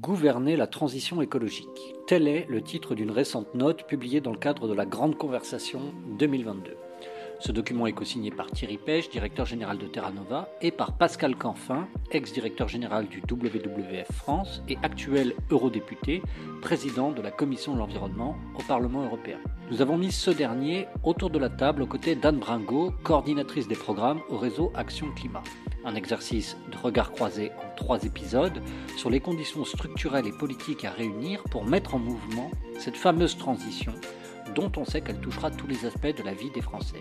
Gouverner la transition écologique. Tel est le titre d'une récente note publiée dans le cadre de la Grande Conversation 2022. Ce document est co-signé par Thierry Pêche, directeur général de Terra Nova, et par Pascal Canfin, ex-directeur général du WWF France et actuel eurodéputé, président de la Commission de l'environnement au Parlement européen. Nous avons mis ce dernier autour de la table aux côtés d'Anne Bringot, coordinatrice des programmes au réseau Action Climat. Un exercice de regard croisé en trois épisodes sur les conditions structurelles et politiques à réunir pour mettre en mouvement cette fameuse transition dont on sait qu'elle touchera tous les aspects de la vie des Français.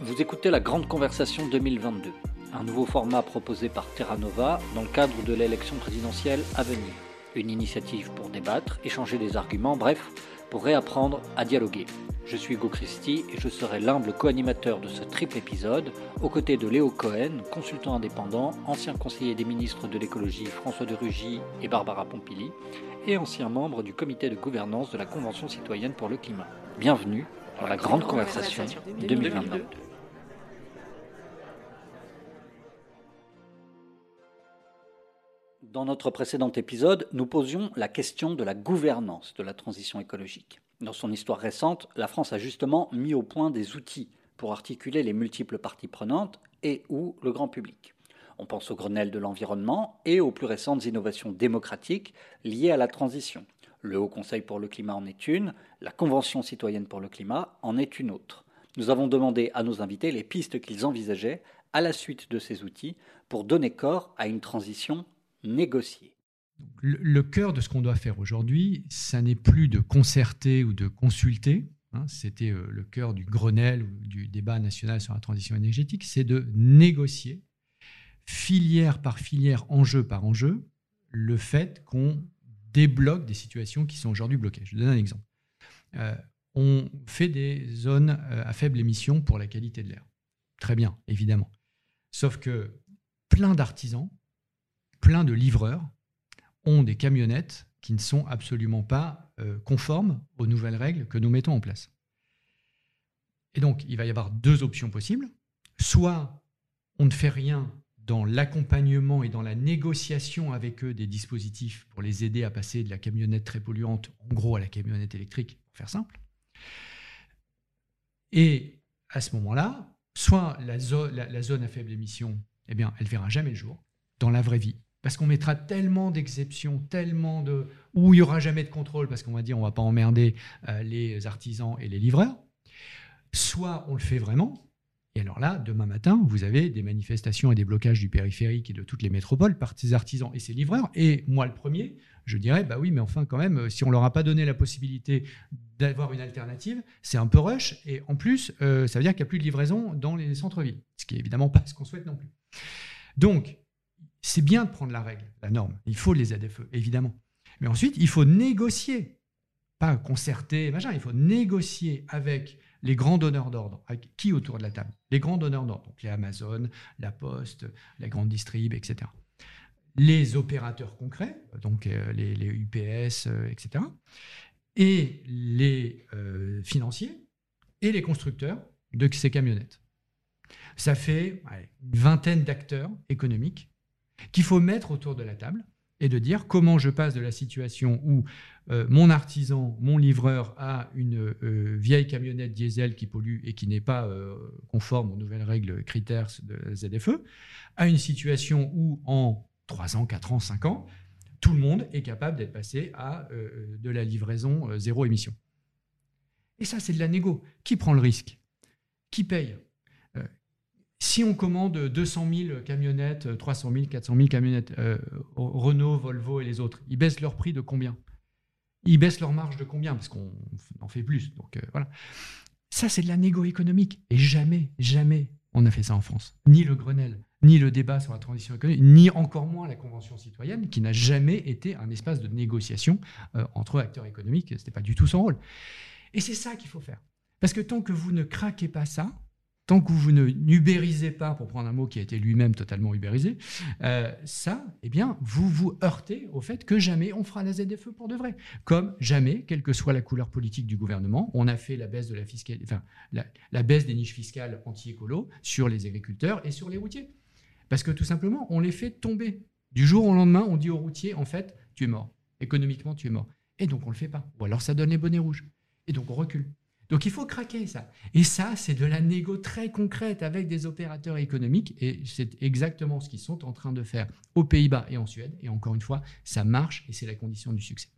Vous écoutez la Grande Conversation 2022, un nouveau format proposé par Terra Nova dans le cadre de l'élection présidentielle à venir. Une initiative pour débattre, échanger des arguments, bref, pour réapprendre à dialoguer. Je suis Hugo Christie et je serai l'humble co-animateur de ce triple épisode, aux côtés de Léo Cohen, consultant indépendant, ancien conseiller des ministres de l'écologie François de Rugy et Barbara Pompili, et ancien membre du comité de gouvernance de la Convention citoyenne pour le climat. Bienvenue dans la Grande Conversation 2022. Dans notre précédent épisode, nous posions la question de la gouvernance de la transition écologique. Dans son histoire récente, la France a justement mis au point des outils pour articuler les multiples parties prenantes et ou le grand public. On pense au Grenelle de l'environnement et aux plus récentes innovations démocratiques liées à la transition. Le Haut Conseil pour le climat en est une, la Convention citoyenne pour le climat en est une autre. Nous avons demandé à nos invités les pistes qu'ils envisageaient à la suite de ces outils pour donner corps à une transition Le, cœur de ce qu'on doit faire aujourd'hui, ça n'est plus de concerter ou de consulter. Hein, C'était euh, le cœur du Grenelle ou du débat national sur la transition énergétique. C'est de négocier, filière par filière, enjeu par enjeu, le fait qu'on débloque des situations qui sont aujourd'hui bloquées. Je donne un exemple. Euh, on fait des zones euh, à faible émission pour la qualité de l'air. Très bien, évidemment. Sauf que plein d'artisans plein de livreurs ont des camionnettes qui ne sont absolument pas euh, conformes aux nouvelles règles que nous mettons en place. Et donc, il va y avoir deux options possibles. Soit on ne fait rien dans l'accompagnement et dans la négociation avec eux des dispositifs pour les aider à passer de la camionnette très polluante, en gros, à la camionnette électrique, pour faire simple. Et à ce moment-là, soit la, zone à faible émission, eh bien, elle verra jamais le jour dans la vraie vie. Parce qu'on mettra tellement d'exceptions, tellement de... où il n'y aura jamais de contrôle, parce qu'on va dire on ne va pas emmerder euh, les artisans et les livreurs. Soit on le fait vraiment, et alors là, demain matin, vous avez des manifestations et des blocages du périphérique et de toutes les métropoles par ces artisans et ces livreurs. Et moi, le premier, je dirais, bah oui, mais enfin, quand même, si on leur a pas donné la possibilité d'avoir une alternative, c'est un peu rush. Et en plus, euh, ça veut dire qu'il n'y a plus de livraison dans les centres-villes, ce qui est évidemment pas ce qu'on souhaite non plus. Donc, c'est bien de prendre la règle, la norme. Il faut les ZFE, évidemment. Mais ensuite, il faut négocier, pas concerter, machin. Il faut négocier avec les grands donneurs d'ordre. Qui autour de la table? Les grands donneurs d'ordre. Donc les Amazon, la Poste, la grande distrib, etc. Les opérateurs concrets, donc euh, les, UPS, etc. Euh, et les euh, financiers et les constructeurs de ces camionnettes. Ça fait une vingtaine d'acteurs économiques qu'il faut mettre autour de la table et de dire comment je passe de la situation où euh, mon artisan, mon livreur a une euh, vieille camionnette diesel qui pollue et qui n'est pas euh, conforme aux nouvelles règles critères de ZFE, à une situation où en 3 ans, 4 ans, 5 ans, tout le monde est capable d'être passé à de la livraison zéro émission. Et ça, c'est de la négo. Qui prend le risque? Qui paye? Si on commande 200 000 camionnettes, 300 000, 400 000 camionnettes, euh, Renault, Volvo et les autres, ils baissent leur prix de combien? Ils baissent leur marge de combien? Parce qu'on en fait plus. Euh, voilà. Ça, c'est de la négo économique. Et jamais, jamais on a fait ça en France. Ni le Grenelle, ni le débat sur la transition économique, ni encore moins la Convention citoyenne, qui n'a jamais été un espace de négociation euh, entre acteurs économiques. Ce n'était pas du tout son rôle. Et c'est ça qu'il faut faire. Parce que tant que vous ne craquez pas ça, tant que vous ne pas, pour prendre un mot qui a été lui-même totalement ubérisé, euh, ça, eh bien, vous vous heurtez au fait que jamais on fera la ZFE pour de vrai. Comme jamais, quelle que soit la couleur politique du gouvernement, on a fait la baisse, la, baisse des niches fiscales anti-écolo sur les agriculteurs et sur les routiers. Parce que tout simplement, on les fait tomber. Du jour au lendemain, on dit aux routiers, en fait, tu es mort. Économiquement, tu es mort. Et donc, on ne le fait pas. Ou alors, ça donne les bonnets rouges. Et donc, on recule. Donc, il faut craquer ça. Et ça, c'est de la négo très concrète avec des opérateurs économiques. Et c'est exactement ce qu'ils sont en train de faire aux Pays-Bas et en Suède. Et encore une fois, ça marche et c'est la condition du succès.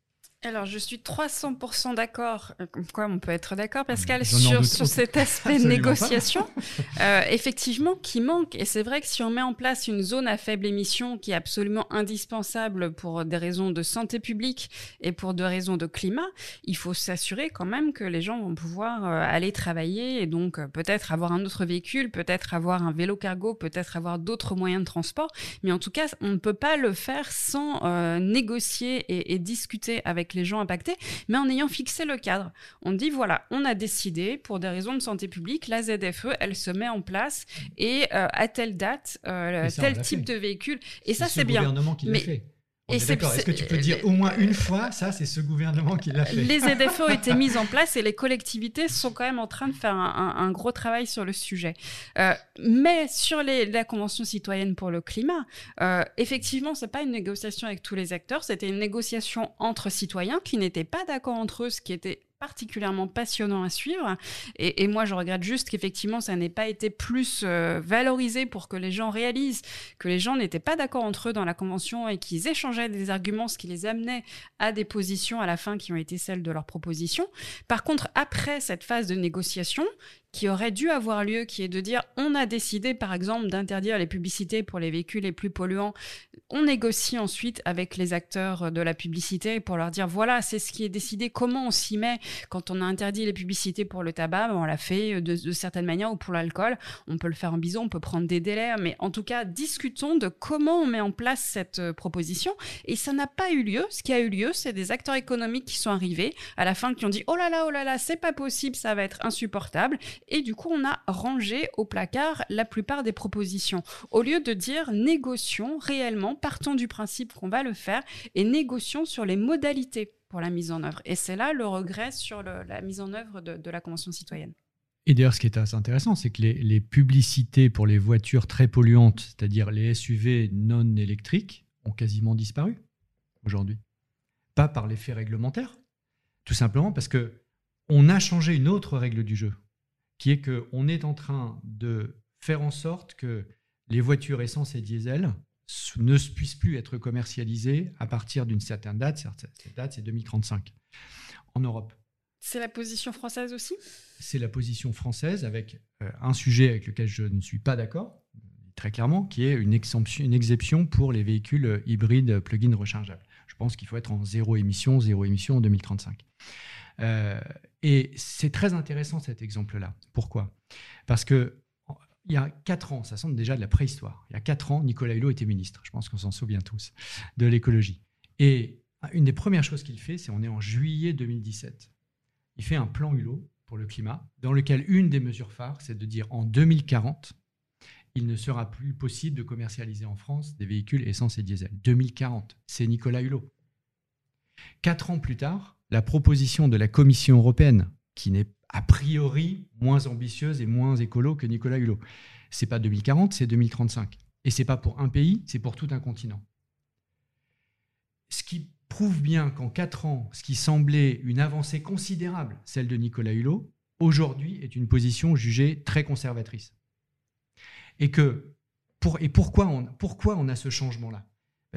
Alors, je suis 300% d'accord, euh, comme quoi on peut être d'accord, Pascal, sur, sur cet aspect de négociation, euh, effectivement, qui manque. Et c'est vrai que si on met en place une zone à faible émission qui est absolument indispensable pour des raisons de santé publique et pour des raisons de climat, il faut s'assurer quand même que les gens vont pouvoir euh, aller travailler et donc euh, peut-être avoir un autre véhicule, peut-être avoir un vélo cargo, peut-être avoir d'autres moyens de transport. Mais en tout cas, on ne peut pas le faire sans euh, négocier et, et discuter avec les gens impactés, mais en ayant fixé le cadre. On dit voilà, on a décidé pour des raisons de santé publique, la ZFE, elle se met en place et euh, à telle date, euh, tel type de véhicule. Et ça, c'est bien. Qui mais, fait. Est-ce que tu peux dire au moins une fois, ça, c'est ce gouvernement qui l'a fait Les ZFE ont été mises en place et les collectivités sont quand même en train de faire un, gros travail sur le sujet. Euh, mais sur les, la Convention citoyenne pour le climat, euh, effectivement, c'est pas une négociation avec tous les acteurs, c'était une négociation entre citoyens qui n'étaient pas d'accord entre eux, ce qui était particulièrement passionnant à suivre. Et, moi, je regrette juste qu'effectivement, ça n'ait pas été plus euh, valorisé pour que les gens réalisent que les gens n'étaient pas d'accord entre eux dans la convention et qu'ils échangeaient des arguments, ce qui les amenait à des positions à la fin qui ont été celles de leur proposition. Par contre, après cette phase de négociation, qui aurait dû avoir lieu, qui est de dire on a décidé par exemple d'interdire les publicités pour les véhicules les plus polluants. On négocie ensuite avec les acteurs de la publicité pour leur dire voilà, c'est ce qui est décidé, comment on s'y met quand on a interdit les publicités pour le tabac, on l'a fait de, de certaines manières ou pour l'alcool. On peut le faire en bison, on peut prendre des délais, mais en tout cas, discutons de comment on met en place cette euh, proposition. Et ça n'a pas eu lieu. Ce qui a eu lieu, c'est des acteurs économiques qui sont arrivés à la fin qui ont dit oh là là, oh là là, c'est pas possible, ça va être insupportable et du coup, on a rangé au placard la plupart des propositions. Au lieu de dire négocions réellement, partons du principe qu'on va le faire et négocions sur les modalités pour la mise en œuvre. Et c'est là le regret sur la mise en œuvre de, la Convention citoyenne. Et d'ailleurs, ce qui est assez intéressant, c'est que les, publicités pour les voitures très polluantes, c'est-à-dire les SUV non électriques, ont quasiment disparu aujourd'hui. Pas par l'effet réglementaire, tout simplement parce que on a changé une autre règle du jeu qui est qu'on est en train de faire en sorte que les voitures essence et diesel ne puissent plus être commercialisées à partir d'une certaine date. Cette date, c'est 2035 en Europe. C'est la position française aussi? C'est la position française avec euh, un sujet avec lequel je ne suis pas d'accord, très clairement, qui est une exception, une exception pour les véhicules hybrides plug-in rechargeables. Je pense qu'il faut être en zéro émission, zéro émission en 2035. Euh, et c'est très intéressant cet exemple-là. Pourquoi? Parce que il y a quatre ans, ça semble déjà de la préhistoire. Il y a quatre ans, Nicolas Hulot était ministre. Je pense qu'on s'en souvient tous de l'écologie. Et une des premières choses qu'il fait, c'est on est en juillet 2017. Il fait un plan Hulot pour le climat, dans lequel une des mesures phares, c'est de dire en 2040, il ne sera plus possible de commercialiser en France des véhicules essence et diesel. 2040, c'est Nicolas Hulot. Quatre ans plus tard, la proposition de la Commission européenne, qui n'est a priori moins ambitieuse et moins écolo que Nicolas Hulot. C'est pas 2040, c'est 2035. Et c'est pas pour un pays, c'est pour tout un continent. Ce qui prouve bien qu'en quatre ans, ce qui semblait une avancée considérable, celle de Nicolas Hulot, aujourd'hui est une position jugée très conservatrice. Et que pour, et pourquoi on, pourquoi on a ce changement-là?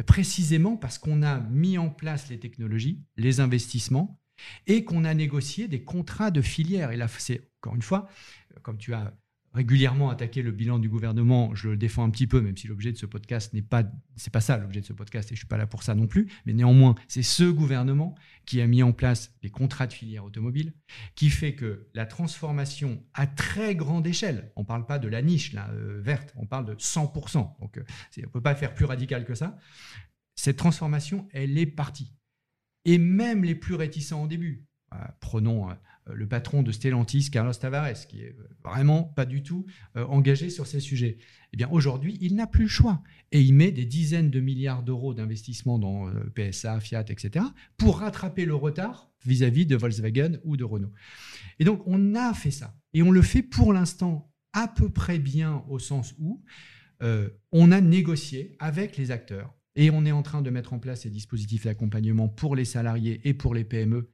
Précisément parce qu'on a mis en place les technologies, les investissements, et qu'on a négocié des contrats de filière. Et là, c'est encore une fois, comme tu as régulièrement attaqué le bilan du gouvernement, je le défends un petit peu, même si l'objet de ce podcast n'est pas, c'est pas ça l'objet de ce podcast, et je suis pas là pour ça non plus. Mais néanmoins, c'est ce gouvernement qui a mis en place les contrats de filière automobile, qui fait que la transformation à très grande échelle, on parle pas de la niche euh, verte, on parle de 100%. Donc, euh, on peut pas faire plus radical que ça. Cette transformation, elle est partie. Et même les plus réticents au début, euh, prenons euh, le patron de Stellantis, Carlos Tavares, qui est euh, vraiment pas du tout euh, engagé sur ces sujets. Eh bien, aujourd'hui, il n'a plus le choix. Et il met des dizaines de milliards d'euros d'investissement dans PSA, Fiat, etc., pour rattraper le retard vis-à-vis de Volkswagen ou de Renault. Et donc, on a fait ça. Et on le fait pour l'instant à peu près bien au sens où on a négocié avec les acteurs Et on est en train de mettre en place ces dispositifs d'accompagnement pour les salariés et pour les PME.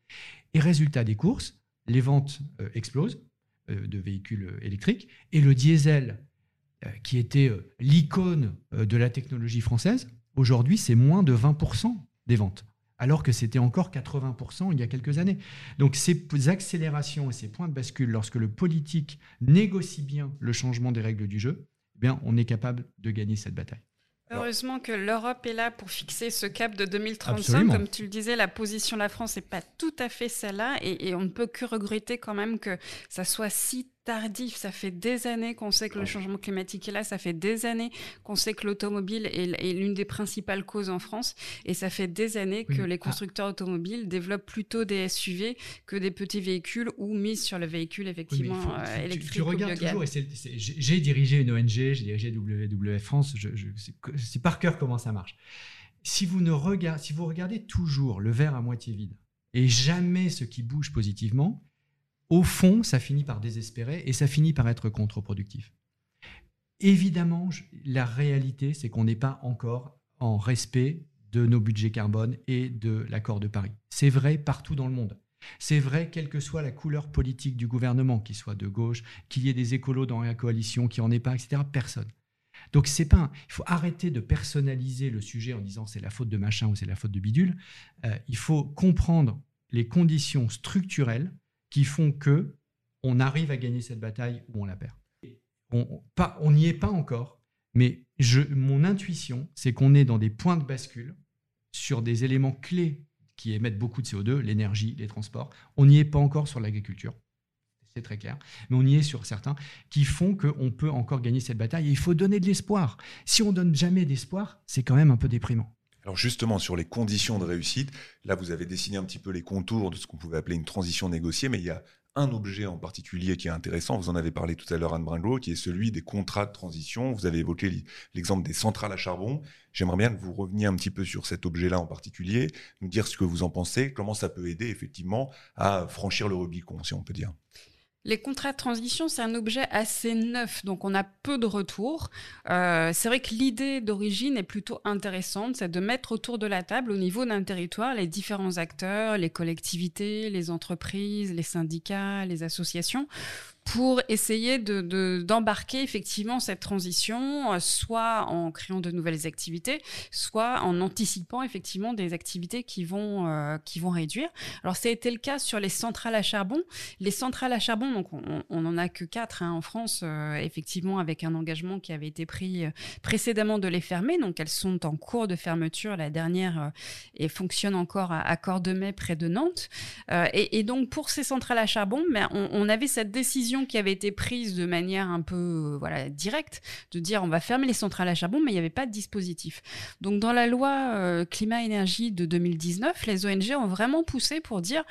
Et résultat des courses, les ventes euh, explosent euh, de véhicules électriques et le diesel, euh, qui était l'icône de la technologie française, aujourd'hui c'est moins de 20% des ventes alors que c'était encore 80% il y a quelques années. Donc ces accélérations et ces points de bascule, lorsque le politique négocie bien le changement des règles du jeu, eh bien, on est capable de gagner cette bataille. Heureusement que l'Europe est là pour fixer ce cap de 2035. Comme tu le disais, la position de la France n'est pas tout à fait celle-là et, et, on ne peut que regretter quand même que ça soit si tardif. Ça fait des années qu'on sait que le changement climatique est là. Ça fait des années qu'on sait que l'automobile est, l'une des principales causes en France. Et ça fait des années que les constructeurs automobiles développent plutôt des SUV que des petits véhicules ou misent sur le véhicule effectivement euh, électrique. Tu, regardes toujours, j'ai dirigé une ONG, j'ai dirigé WWF France, je, je sais par cœur comment ça marche. Si vous, ne regardez, si vous regardez toujours le verre à moitié vide et jamais ce qui bouge positivement, au fond, ça finit par désespérer et ça finit par être contre-productif. Évidemment, la réalité, c'est qu'on n'est pas encore en respect de nos budgets carbone et de l'accord de Paris. C'est vrai partout dans le monde. C'est vrai quelle que soit la couleur politique du gouvernement, qu'il soit de gauche, qu'il y ait des écolos dans la coalition, qui en ait pas, etc. Personne. Donc c'est pas, il faut arrêter de personnaliser le sujet en disant c'est la faute de machin ou c'est la faute de bidule. Euh, il faut comprendre les conditions structurelles qui font que on arrive à gagner cette bataille ou on la perd. On n'y est pas encore, mais mon intuition, c'est qu'on est dans des points de bascule sur des éléments clés qui émettent beaucoup de CO2, l'énergie, les transports. On n'y est pas encore sur l'agriculture, c'est très clair, mais on y est sur certains qui font qu'on peut encore gagner cette bataille. Et il faut donner de l'espoir. Si on donne jamais d'espoir, c'est quand même un peu déprimant. Alors justement, sur les conditions de réussite, là, vous avez dessiné un petit peu les contours de ce qu'on pouvait appeler une transition négociée, mais il y a un objet en particulier qui est intéressant, vous en avez parlé tout à l'heure Anne Bringo, qui est celui des contrats de transition. Vous avez évoqué l'exemple des centrales à charbon. J'aimerais bien que vous reveniez un petit peu sur cet objet-là en particulier, nous dire ce que vous en pensez, comment ça peut aider effectivement à franchir le Rubicon, si on peut dire. Les contrats de transition, c'est un objet assez neuf, donc on a peu de retours. Euh, c'est vrai que l'idée d'origine est plutôt intéressante, c'est de mettre autour de la table, au niveau d'un territoire, les différents acteurs, les collectivités, les entreprises, les syndicats, les associations, pour essayer de, d'embarquer effectivement cette transition, euh, soit en créant de nouvelles activités, soit en anticipant effectivement des activités qui vont, euh, qui vont réduire. Alors, ça a été le cas sur les centrales à charbon. Les centrales à charbon, donc on, on en a que quatre hein, en France, euh, effectivement, avec un engagement qui avait été pris précédemment de les fermer. Donc, elles sont en cours de fermeture. La dernière et fonctionne encore à, à Cordemais, près de Nantes. Et, donc, pour ces centrales à charbon, mais ben, on avait cette décision qui avait été prise de manière un peu euh, voilà directe, de dire on va fermer les centrales à charbon, mais il n'y avait pas de dispositif. Donc dans la loi euh, climat-énergie de 2019, les ONG ont vraiment poussé pour dire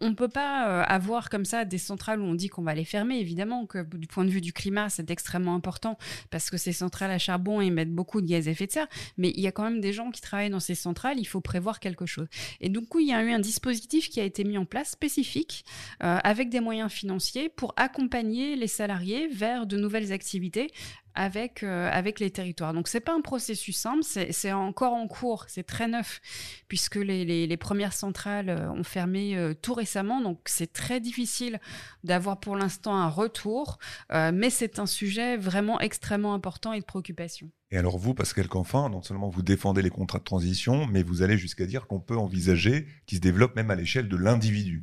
on ne peut pas euh, avoir comme ça des centrales où on dit qu'on va les fermer. Évidemment que du point de vue du climat, c'est extrêmement important parce que ces centrales à charbon émettent beaucoup de gaz à effet de serre, mais il y a quand même des gens qui travaillent dans ces centrales, il faut prévoir quelque chose. Et coup, il y a eu un dispositif qui a été mis en place spécifique avec des moyens financiers pour accompagner accompagner les salariés vers de nouvelles activités avec, euh, avec les territoires. Donc, ce n'est pas un processus simple, c'est encore en cours, c'est très neuf, puisque les, les, premières centrales euh, ont fermé euh, tout récemment. Donc, c'est très difficile d'avoir pour l'instant un retour, mais c'est un sujet vraiment extrêmement important et de préoccupation. Et alors vous, Pascal Canfin, non seulement vous défendez les contrats de transition, mais vous allez jusqu'à dire qu'on peut envisager qu'ils se développent même à l'échelle de l'individu.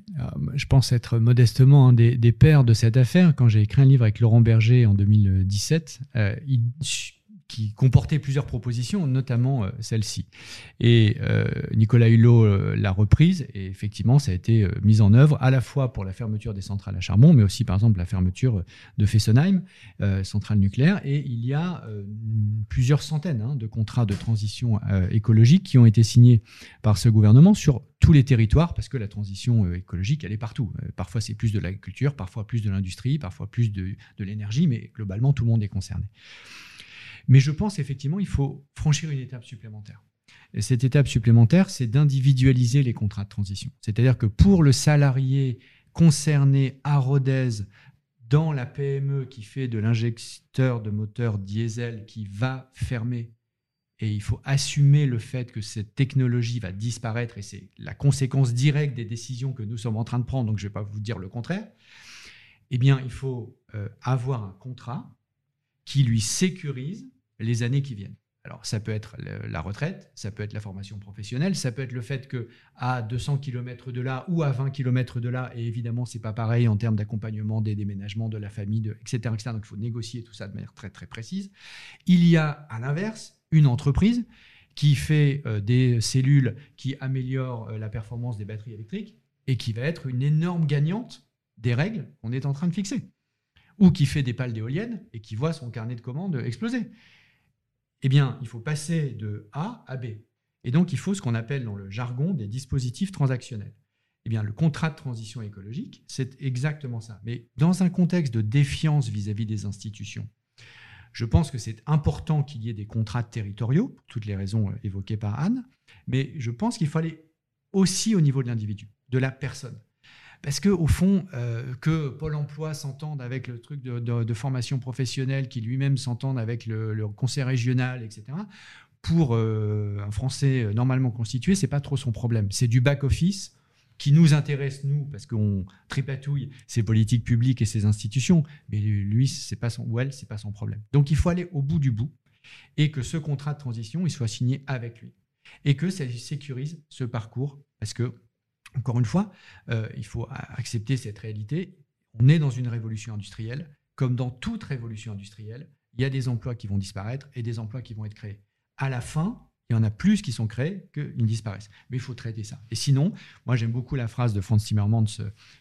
Je pense être modestement un des, des pères de cette affaire. Quand j'ai écrit un livre avec Laurent Berger en 2017, euh, qui comportait plusieurs propositions, notamment euh, celle-ci. Et euh, Nicolas Hulot l'a reprise, et effectivement, ça a été mis en œuvre à la fois pour la fermeture des centrales à charbon, mais aussi, par exemple, la fermeture de Fessenheim, centrale nucléaire. Et il y a plusieurs centaines hein, de contrats de transition écologique qui ont été signés par ce gouvernement sur tous les territoires, parce que la transition écologique, elle est partout. parfois, c'est plus de l'agriculture, parfois plus de l'industrie, parfois plus de l'énergie, mais globalement, tout le monde est concerné. Mais je pense effectivement il faut franchir une étape supplémentaire. Et cette étape supplémentaire, c'est d'individualiser les contrats de transition. C'est-à-dire que pour le salarié concerné à Rodez dans la PME qui fait de l'injecteur de moteur diesel qui va fermer, et il faut assumer le fait que cette technologie va disparaître et c'est la conséquence directe des décisions que nous sommes en train de prendre, donc je ne vais pas vous dire le contraire, eh bien, il faut euh, avoir un contrat qui lui sécurise les années qui viennent. Alors, ça peut être la retraite, ça peut être la formation professionnelle, ça peut être le fait que à 200 km de là ou à 20 km de là, et évidemment, c'est pas pareil en termes d'accompagnement des déménagements, de la famille, etc. Donc, il faut négocier tout ça de manière très, très précise. Il y a, à l'inverse, une entreprise qui fait euh, des cellules qui améliorent euh, la performance des batteries électriques et qui va être une énorme gagnante des règles qu'on est en train de fixer. Ou qui fait des pales d'éoliennes et qui voit son carnet de commandes exploser. Eh bien, il faut passer de A à B. Et donc, il faut ce qu'on appelle dans le jargon des dispositifs transactionnels. Eh bien, le contrat de transition écologique, c'est exactement ça. Mais dans un contexte de défiance vis-à-vis des institutions, je pense que c'est important qu'il y ait des contrats territoriaux, pour toutes les raisons euh, évoquées par Anne, mais je pense qu'il faut aller aussi au niveau de l'individu, de la personne. Parce que au fond, euh, que Pôle Emploi s'entende avec le truc de, formation professionnelle, qui lui-même s'entende avec le, conseil régional, etc. Pour euh, un Français normalement constitué, c'est pas trop son problème. C'est du back office qui nous intéresse nous parce qu'on tripatouille ses politiques publiques et ses institutions. Mais lui, c'est pas son ou elle, c'est pas son problème. Donc il faut aller au bout du bout et que ce contrat de transition il soit signé avec lui et que ça sécurise ce parcours parce que encore une fois, euh, il faut accepter cette réalité. On est dans une révolution industrielle. Comme dans toute révolution industrielle, il y a des emplois qui vont disparaître et des emplois qui vont être créés. À la fin, il y en a plus qui sont créés qu'ils disparaissent. Mais il faut traiter ça. Et sinon, moi j'aime beaucoup la phrase de Franz Timmermans,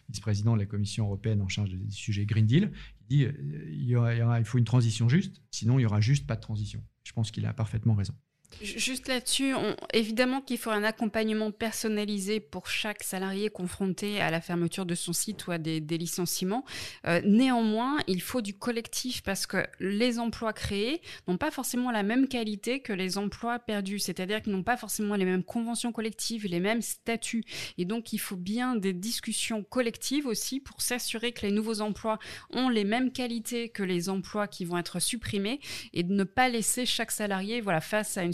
vice-président de la Commission européenne en charge des sujets Green Deal, qui dit euh, il, il faut une transition juste, sinon il y aura juste pas de transition. Je pense qu'il a parfaitement raison. Juste là-dessus, évidemment qu'il faut un accompagnement personnalisé pour chaque salarié confronté à la fermeture de son site ou à des, licenciements. Euh, néanmoins, il faut du collectif parce que les emplois créés n'ont pas forcément la même qualité que les emplois perdus, c'est-à-dire qu'ils n'ont pas forcément les mêmes conventions collectives, les mêmes statuts. Et donc, il faut bien des discussions collectives aussi pour s'assurer que les nouveaux emplois ont les mêmes qualités que les emplois qui vont être supprimés et de ne pas laisser chaque salarié voilà, face à une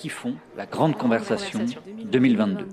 qui font la grande conversation 2022.